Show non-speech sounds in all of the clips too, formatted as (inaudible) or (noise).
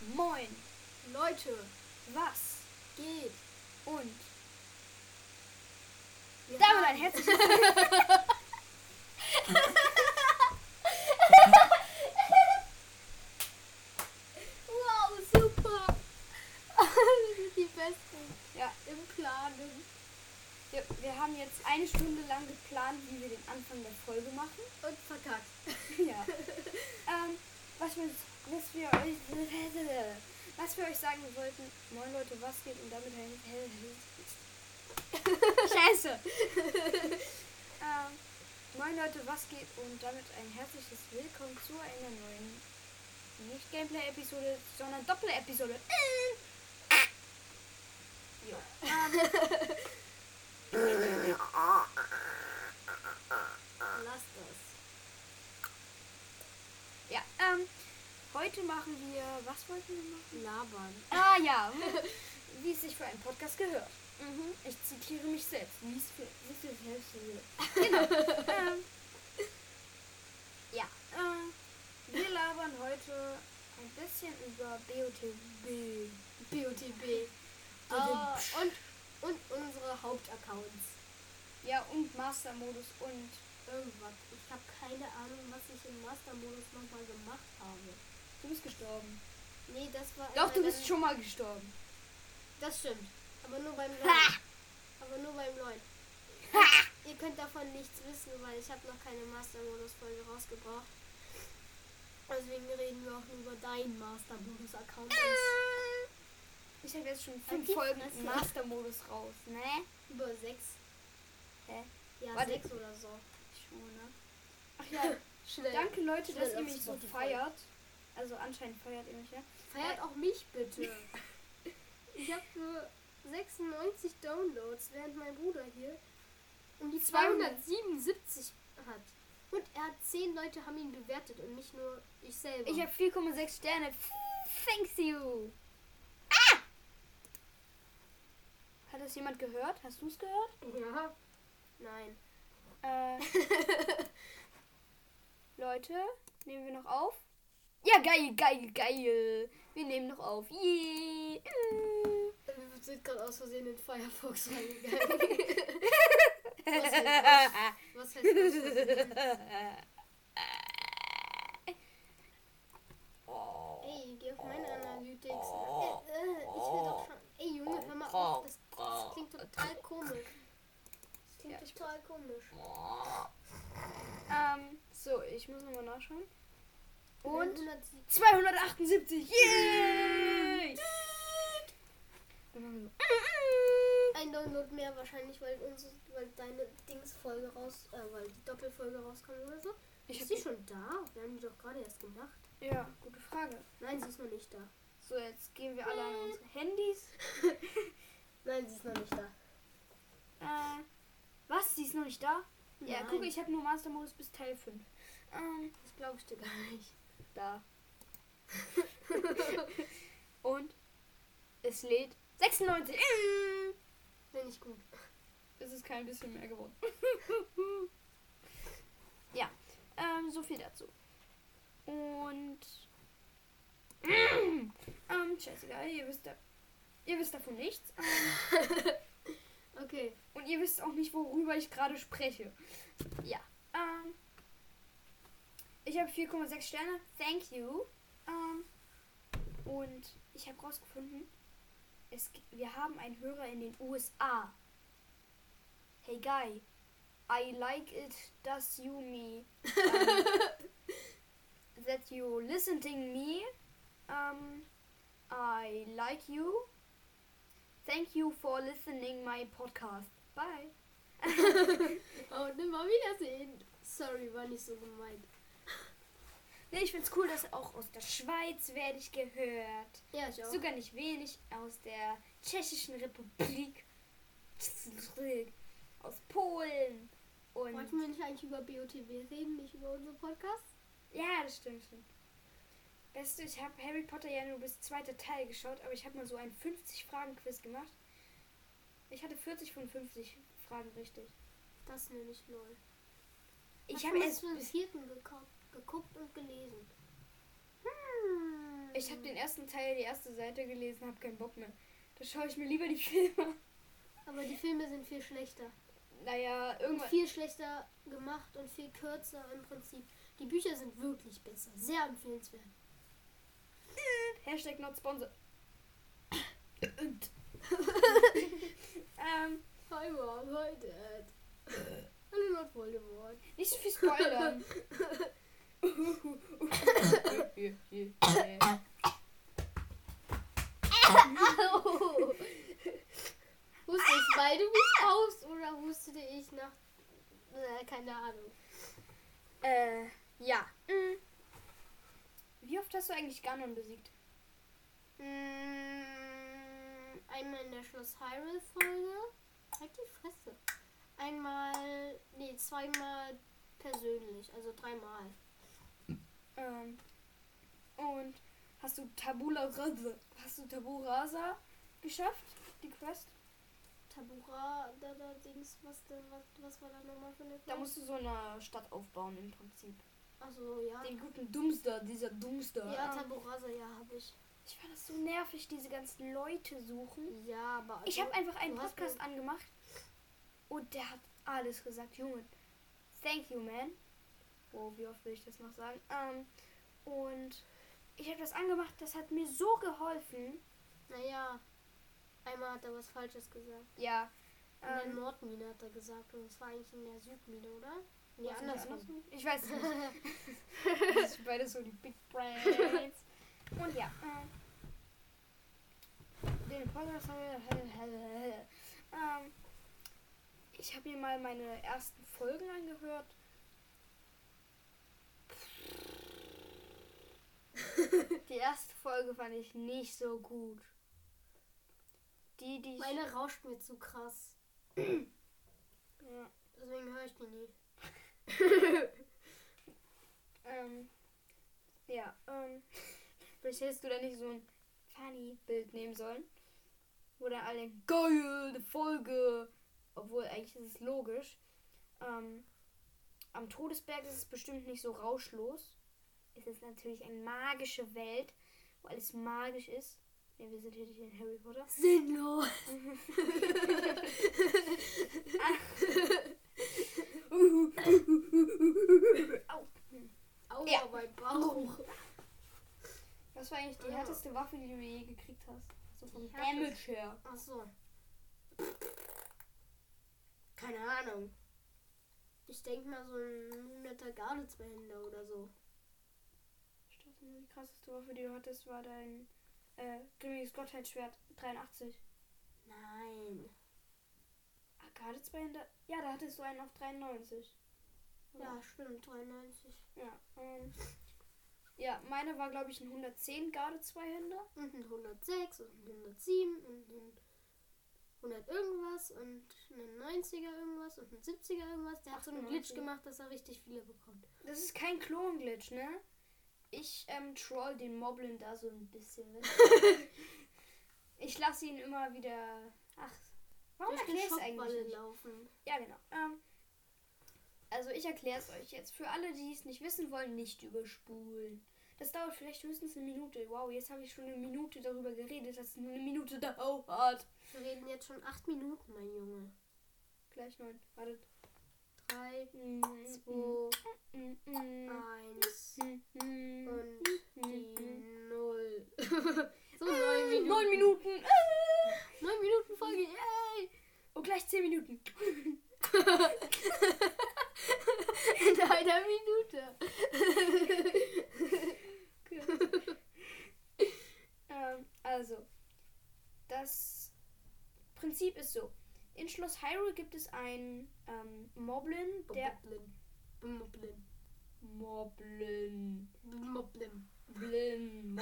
Moin, Leute, was geht. und Wir damit ein herzliches (laughs) Wow, super. Wir (laughs) sind die Besten Ja, im Planen. wir, wir haben jetzt eine Stunde lang geplant, wie wir den Anfang der Folge machen. Und verkackt. Ja. (laughs) ähm, was wir, was wir euch was wir euch sagen wollten, moin Leute, was geht? Und damit ein (laughs) Scheiße. (laughs) ähm, moin Leute, was geht? Und damit ein herzliches Willkommen zu einer neuen nicht Gameplay-Episode, sondern Doppel-Episode. Ähm, (laughs) Lass das. ja, ähm, heute machen wir, was wollten wir machen? Labern. Ah ja, (laughs) wie es sich für einen Podcast gehört. Mhm. Ich zitiere mich selbst. Wie es für, sich selbst gehört. Genau. (laughs) ähm, ja, ähm, wir labern heute ein bisschen über BOTB. BOTB. Äh, und, und unsere Hauptaccounts. Ja, und Master-Modus und Irgendwas. Ich habe keine Ahnung, was ich im Master-Modus nochmal gemacht habe. Du bist gestorben. Nee, das war. Doch, du bist schon mal gestorben. Das stimmt. Aber nur beim neuen. Aber nur beim neuen. Ihr könnt davon nichts wissen, weil ich habe noch keine Master-Modus-Folge rausgebracht. Deswegen reden wir auch nur über deinen Master-Modus-Account. Ich habe jetzt schon fünf Folgen Master-Modus raus, ne? Über sechs. Hä? Ja, Warte. sechs oder so. Schon, ne? Ach ja, (laughs) Schnell. danke Leute, Schnell dass ihr mich so feiert. Also anscheinend feiert ihr mich, ja? Feiert auch mich bitte. Ich habe nur 96 Downloads, während mein Bruder hier um die 277 hat. Und er hat 10 Leute haben ihn bewertet und nicht nur ich selber. Ich habe 4,6 Sterne. Thanks you. Ah! Hat das jemand gehört? Hast du es gehört? ja. Nein. (laughs) Äh, Leute, nehmen wir noch auf? Ja, geil, geil, geil. Wir nehmen noch auf. Yeah. Wir sind gerade aus Versehen in Firefox reingegangen. was heißt, was heißt Versehen? Ey, geh auf meine Analytics. Äh, äh, ich will doch schon. Ey, Junge, hör mal auf. Das, das klingt total komisch. Das klingt Ja, total komisch. ähm, so, ich muss nochmal nachschauen. Und 170. 278. Yay! Ein Download mehr wahrscheinlich, weil, unsere, weil deine Dings-Folge raus, äh, weil die Doppelfolge rauskommt oder so. Ich ist sie schon da? Wir haben die doch gerade erst gemacht. Ja, gute Frage. Nein, sie ist noch nicht da. So, jetzt gehen wir alle an unsere Handys. (laughs) Nein, sie ist noch nicht da. Äh, was? Sie ist noch nicht da? Ja, Nein. guck, ich habe nur Master Modus bis Teil 5. Ähm, Das glaube ich dir gar nicht. Da. Und es lädt 96. Mm. Finde ich gut. Es ist kein bisschen mehr geworden. (laughs) ja, ähm, so viel dazu. Und ähm, scheißegal, ihr wisst da, ihr wisst davon nichts. Ähm, (laughs) Okay. Und ihr wisst auch nicht, worüber ich gerade spreche. Ja. Ähm, ich habe 4,6 Sterne. Thank you. Ähm, und ich habe rausgefunden, es, wir haben einen Hörer in den USA. Hey guy, I like it dass you me um, (laughs) that you listening me. Um, I like you. Thank you for listening my podcast. Bye. Oh, nimm mal wiedersehen. Sorry, war nicht so gemeint. Nee, ich find's cool, dass auch aus der Schweiz werde ich gehört. Ja, ich auch. Sogar nicht wenig aus der Tschechischen Republik. Aus Polen. Und Wollten wir nicht eigentlich über BOTW reden, nicht über unseren Podcast? ja, das stimmt schon. Weißt du, ich habe Harry Potter ja nur bis zweiter Teil geschaut, aber ich habe mal so ein 50-Fragen-Quiz gemacht. Ich hatte 40 von 50 Fragen richtig. Das nenne ich lol. Ich habe erst bis, vierten geguckt, geguckt und gelesen. Hm. Ich habe den ersten Teil, die erste Seite gelesen, habe keinen Bock mehr. Da schaue ich mir lieber die (laughs) Filme an. Aber die Filme sind viel schlechter. Naja, Und irgendwann. viel schlechter gemacht und viel kürzer im Prinzip. Die Bücher sind wirklich besser. Sehr empfehlenswert. Hashtag not sponsor. (laughs) ähm, Hi Mom, hi Dad. Hallo Lord Voldemort. nicht so viel spoilern. (laughs) Huste ich, weil du mich haust oder hustete ich nach. Äh, keine Ahnung. äh, ja. Mm. Wie oft hast du eigentlich Ganon besiegt? Mm, einmal in der Schloss Hyrule Folge. Halt die Fresse. Einmal, nee, zweimal persönlich, also dreimal. Ähm, und hast du Tabula Rasa, hast du Tabu Rasa geschafft? Die Quest? Tabura, da, da, Dings, was, denn, was, was war da nochmal für eine Da musst du so eine Stadt aufbauen im Prinzip. Achso, ja. Den guten Dumpster, dieser Dumpster. Ja, Ähm, Taburasa, ja, habe ich. ich fand das so nervig, diese ganzen Leute suchen. Ja, aber. Ich habe einfach einen Podcast angemacht und der hat alles gesagt. Junge, thank you, man. Oh, wie oft will ich das noch sagen? Ähm, und ich habe das angemacht, das hat mir so geholfen. Naja, einmal hat er was Falsches gesagt. Ja. In der Ähm, Nordmine hat er gesagt und es war eigentlich in der Südmine, oder? Nee, andersrum. andersrum? Ich weiß es nicht. (laughs) das ist beides so die Big Brains. Und ja, ähm, den Podcast haben wir. (laughs) Ähm, ich habe mir mal meine ersten Folgen angehört. (laughs) Die erste Folge fand ich nicht so gut. Die, die ich. Meine rauscht mir zu krass. (clears throat) ja, Deswegen höre ich die nie. (laughs) ähm, ja, ähm, (laughs) vielleicht hättest du da nicht so ein Funny-Bild nehmen sollen. Wo dann alle geil, eine Folge. Obwohl eigentlich ist es logisch. Ähm, am Todesberg ist es bestimmt nicht so rauschlos. Es ist natürlich eine magische Welt, wo alles magisch ist. Ja, wir sind hier nicht in Harry Potter. Sinnlos. (laughs) Au. Au, Ja. mein Bauch. Was war eigentlich die härteste Waffe, die du je gekriegt hast? So vom? Damage her. Achso. Keine Ahnung. Ich denke mal so ein 100er Garde-Zweihänder oder so. Die krasseste Waffe, die du hattest, war dein äh, grimmiges Gottheitsschwert 83. Nein. Ah, gerade zwei hinter. Ja, da hattest du einen auf 93. Ja, stimmt, 93. Ja, ähm, ja meine war, glaube ich, ein 110 Garde Zweihänder. Und ein 106 und ein 107 und ein 100 irgendwas und ein 90er irgendwas und ein 70er irgendwas. Der hat so einen Glitch 98. gemacht, dass er richtig viele bekommt. Das ist kein Klon-Glitch, ne? Ich ähm, troll den Moblin da so ein bisschen (laughs) ich lasse ihn immer wieder. Ach, warum erklärst du Schockwalle eigentlich? Nicht? laufen. Ja, genau. Ähm, also ich erkläre es euch jetzt. Für alle, die es nicht wissen wollen, nicht überspulen. Das dauert vielleicht höchstens eine Minute. Wow, jetzt habe ich schon eine Minute darüber geredet, dass es nur eine Minute dauert. Wir reden jetzt schon 8 Minuten, mein Junge. Gleich neun. Wartet. 3, Mm, 2, mm, mm, 1 mm, mm, und die mm. 0. so 9 Minuten. Neun Minuten. 9 Minuten Folge, yay! Und gleich zehn Minuten. In einer Minute. (laughs) ähm, also, das Prinzip ist so. In Schloss Hyrule gibt es einen ähm, Moblin, der... Moblin. Moblin. Moblin. Blin.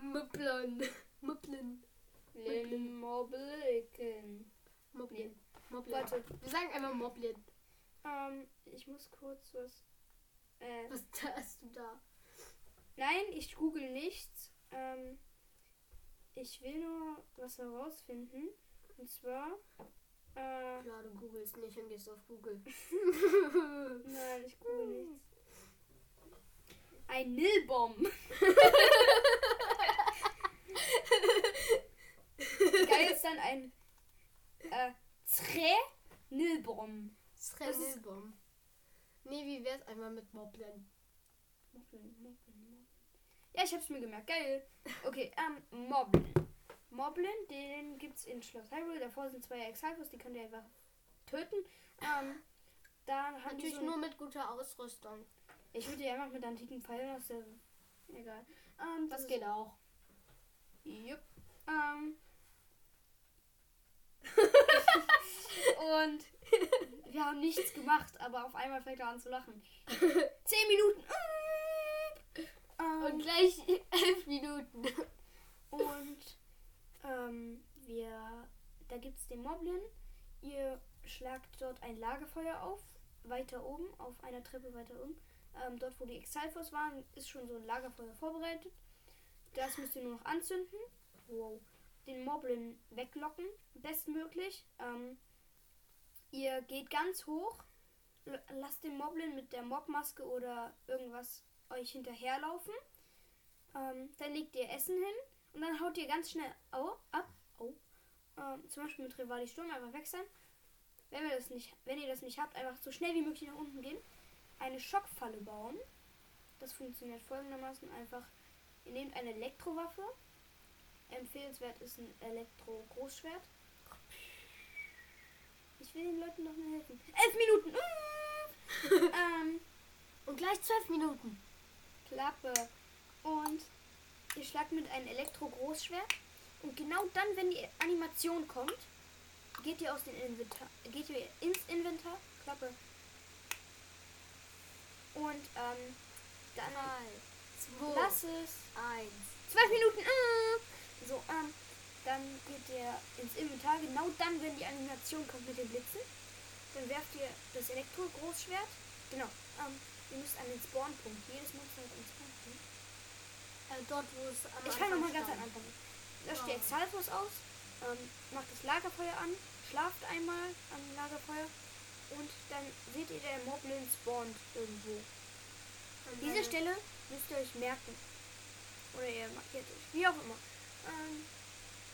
Moblin. Moblin. Moblin. Mobliken. Moblin. Moblin. Warte. Wir sagen einmal Moblin. Ähm, ich muss kurz was... Äh, Was hast du da? nein, ich google nichts. Ähm, ich will nur was herausfinden. Und zwar... Äh, Ja, du googelst nicht und gehst auf Google. (laughs) (laughs) Nein, ich google nichts. ein Nilbom. Geil (laughs) ist dann ein äh, Tre Nilbom. Strelilbom. Nee, wie wär's einmal mit Moblin? Moblin, Moblin, Moblin. Ja, ich hab's mir gemerkt. Geil. Okay, ähm, Moblin. Moblin, den gibt's in Schloss Hyrule. Davor sind zwei Exalfos, die könnt ihr einfach töten. Ähm, da haben Natürlich so nur mit guter Ausrüstung. Ich würde die einfach mit antiken Pfeilen aus der. Egal. Ähm, Das ist- geht auch. Jupp. Ähm. Und (laughs) wir haben nichts gemacht, aber auf einmal fängt er an zu lachen. (laughs) Zehn Minuten. Ähm, Und gleich (laughs) elf Minuten. Und ähm, wir, da gibt es den Moblin. Ihr schlagt dort ein Lagerfeuer auf, weiter oben, auf einer Treppe weiter oben. Ähm, dort, wo die Exalfos waren, ist schon so ein Lagerfeuer vorbereitet. Das müsst ihr nur noch anzünden. Wow. Den Moblin weglocken, bestmöglich. Ähm, ihr geht ganz hoch, lasst den Moblin mit der Mobmaske oder irgendwas euch hinterherlaufen. Ähm, dann legt ihr Essen hin und dann haut ihr ganz schnell au, ab. Au. Ähm, zum Beispiel mit Rivali Sturm einfach weg sein. Wenn, wir das nicht, wenn ihr das nicht habt, einfach so schnell wie möglich nach unten gehen. Eine Schockfalle bauen. Das funktioniert folgendermaßen einfach. Ihr nehmt eine Elektrowaffe. Empfehlenswert ist ein Elektro-Großschwert. Ich will den Leuten doch nur helfen. Elf Minuten! (laughs) ähm, Und gleich zwölf Minuten. Klappe. Und ihr schlagt mit einem Elektro-Großschwert. Und genau dann, wenn die Animation kommt, geht ihr aus dem Inventar. Geht ihr ins Inventar. Klappe. Und ähm, dann Drei, zwei, lass es. eins. Zwölf Minuten. äh. So, ähm, dann geht ihr ins Inventar. Genau dann, wenn die Animation kommt mit den Blitzen. Dann werft ihr das Elektro-Großschwert. Genau. Ähm, ihr müsst an den Spawnpunkt. Jedes Monster hat einen Spawnpunkt. Äh, dort, wo es am Ich fange nochmal ganz. Anfang. Löscht Oh. die Exalfos aus, ähm, macht das Lagerfeuer an, schlaft einmal am Lagerfeuer und dann seht ihr, der Moblin spawnt irgendwo. An Diese Stelle müsst ihr euch merken. Oder ihr markiert euch, wie auch immer. Ähm,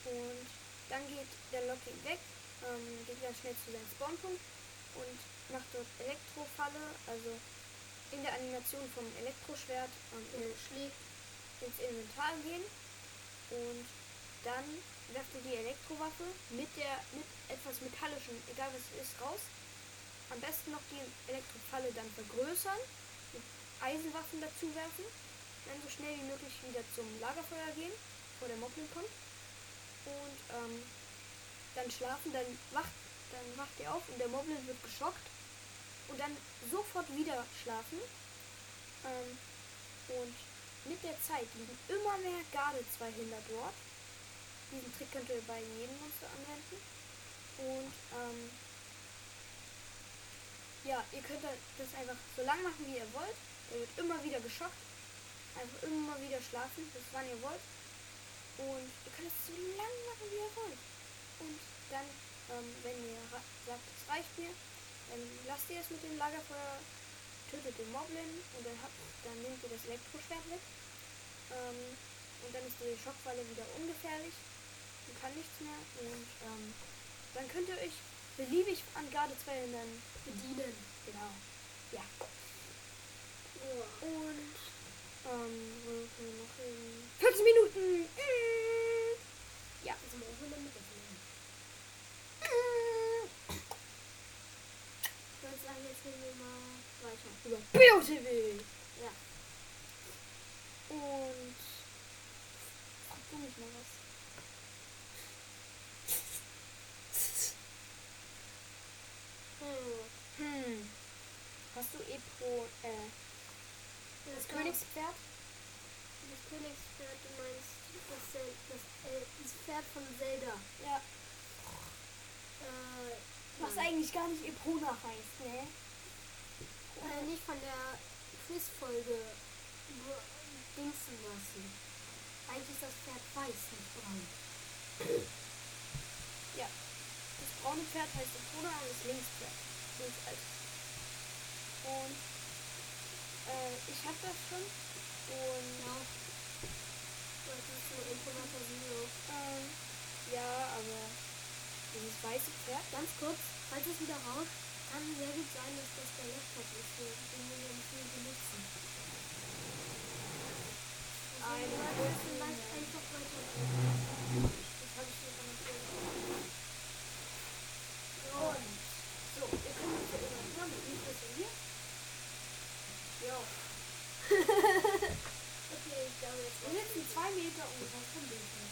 und dann geht der Locking weg, ähm, geht ganz schnell zu seinem Spawnpunkt und macht dort Elektrofalle, also in der Animation vom Elektroschwert ähm, äh, schlägt. ins Inventar gehen und dann werft ihr die Elektrowaffe mit der mit etwas metallischem, egal was es ist, raus. Am besten noch die Elektrofalle dann vergrößern, mit Eisenwaffen dazu werfen, dann so schnell wie möglich wieder zum Lagerfeuer gehen, bevor der Moblin kommt. Und ähm, dann schlafen, dann wacht, dann wacht ihr auf und der Moblin wird geschockt und dann sofort wieder schlafen. Ähm, und mit der Zeit liegen immer mehr Garde-200 dort. Diesen Trick könnt ihr bei jedem Monster anwenden. Und ähm, ja, ihr könnt das einfach so lang machen, wie ihr wollt. Er wird immer wieder geschockt. Einfach immer wieder schlafen, bis wann ihr wollt. Und ihr könnt es so lang machen, wie ihr wollt. Und dann, ähm, wenn ihr sagt, es reicht mir, dann lasst ihr es mit dem Lagerfeuer, tötet den Moblin und dann, habt, dann nehmt ihr das Elektroschwert weg. Ähm, und dann ist die Schockfalle wieder ungefährlich und kann nichts mehr. Und ähm, dann könnt ihr euch beliebig an Garde 2 hindern. Bedienen. Genau. Ja. Und ähm, wo können wir noch reden? 15 Minuten! Ich würde sagen, jetzt gehen wir mal weiter. Über BioTV! Ja. Und frag du mich mal was. Hm. Hm. Hast du Epro, äh, das war- Königspferd? Das Königspferd, du meinst das, das, äh, das Pferd von Zelda. Ja. Äh, Was nein. eigentlich gar nicht Eprona heißt, ne? Äh, nicht von der Quizfolge dingsen lassen. Eigentlich ist das Pferd weiß, nicht braun. Das braune Pferd heißt Eprona und das Linkspferd. Linksalter. Und äh, ich habe das schon. Und Ja. Ähm, ja, aber dieses weiße Pferd. Ganz kurz, falls es wieder rauscht, kann sehr gut sein, dass das der Laptop ist, den wir nicht viel benutzen. Einfach weiter. Das habe ich mir annotiert. Und so, wir können uns ja irgendwas machen. Wie ist das denn hier? Jo. Glaube jetzt sitzen zwei Meter ungefähr vom Bildschirm.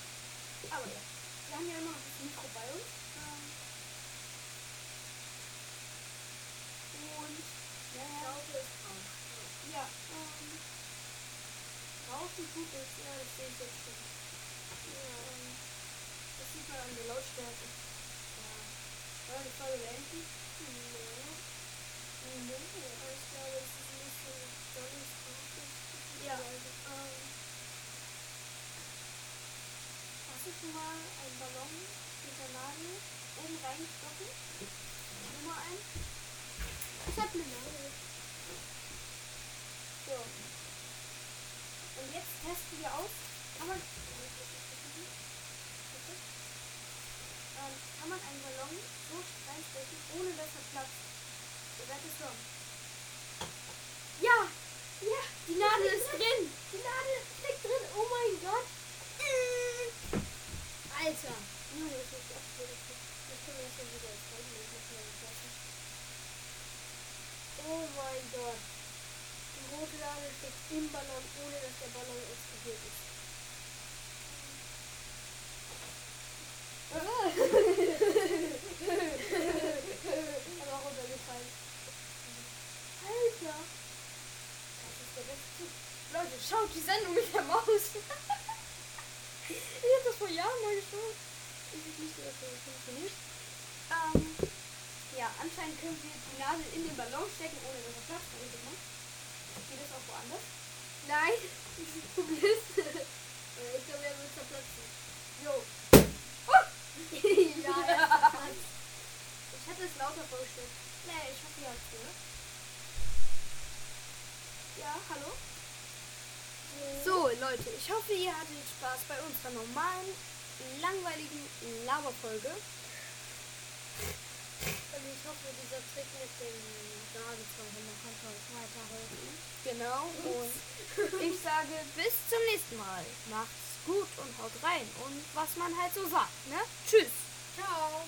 Aber ja, wir haben ja immer noch das Mikro bei uns. Ähm, Und ja, ja, ja ähm, rauschen tut es, ja, das sehe ich jetzt schon. Ähm, das sieht man an der Lautstärke. Ja. Wollen wir die Folge beenden? Nee. Mhm. Aber ich glaube, es ist nicht so dolles Ja. Ähm, schon mal einen Ballon mit der Nadel oben? Schon mal einen? Ich hab eine Nadel. So. Und jetzt testen wir aus, kann man, ähm, kann man einen Ballon so reinstechen, ohne dass er platzt. Ihr werdet es. Ja! Ja! Die Nadel ist drin! Die Nadel steckt drin. Oh mein Gott. Alter. Junge, das ist absolut Ich kann mir das ja wieder jetzt zeigen, wenn ich das mal lasse. Oh mein Gott. Die rote Nadel steckt im Ballon, ohne dass der Ballon explodiert ist. Aber runtergefallen. Alter. Das ist der beste Tipp. Leute, schaut die Sendung mit der Maus. ich hab das vor Jahren mal geschaut. Ich weiß nicht, wie das so funktioniert. Ähm, ja, anscheinend können wir die Nadel in den Ballon stecken, ohne dass er platzt. Habe ich gemacht. Geht das auch woanders? Nein. Du bist. Äh, ich glaube, er wird zerplatzen. Jo. ja, er ist zerplatzt. Ich hatte es lauter vorgestellt. Nee, ich hoffe, ihr habt's gehört. Ja, hallo? So, Leute, ich hoffe, ihr hattet Spaß bei unserer normalen, langweiligen Laberfolge. Also ich hoffe, dieser Trick mit dem Gabelzeichen kann euch weiterhelfen. Genau. Und ich sage bis zum nächsten Mal. Macht's gut und haut rein. Und was man halt so sagt, ne? Tschüss. Ciao.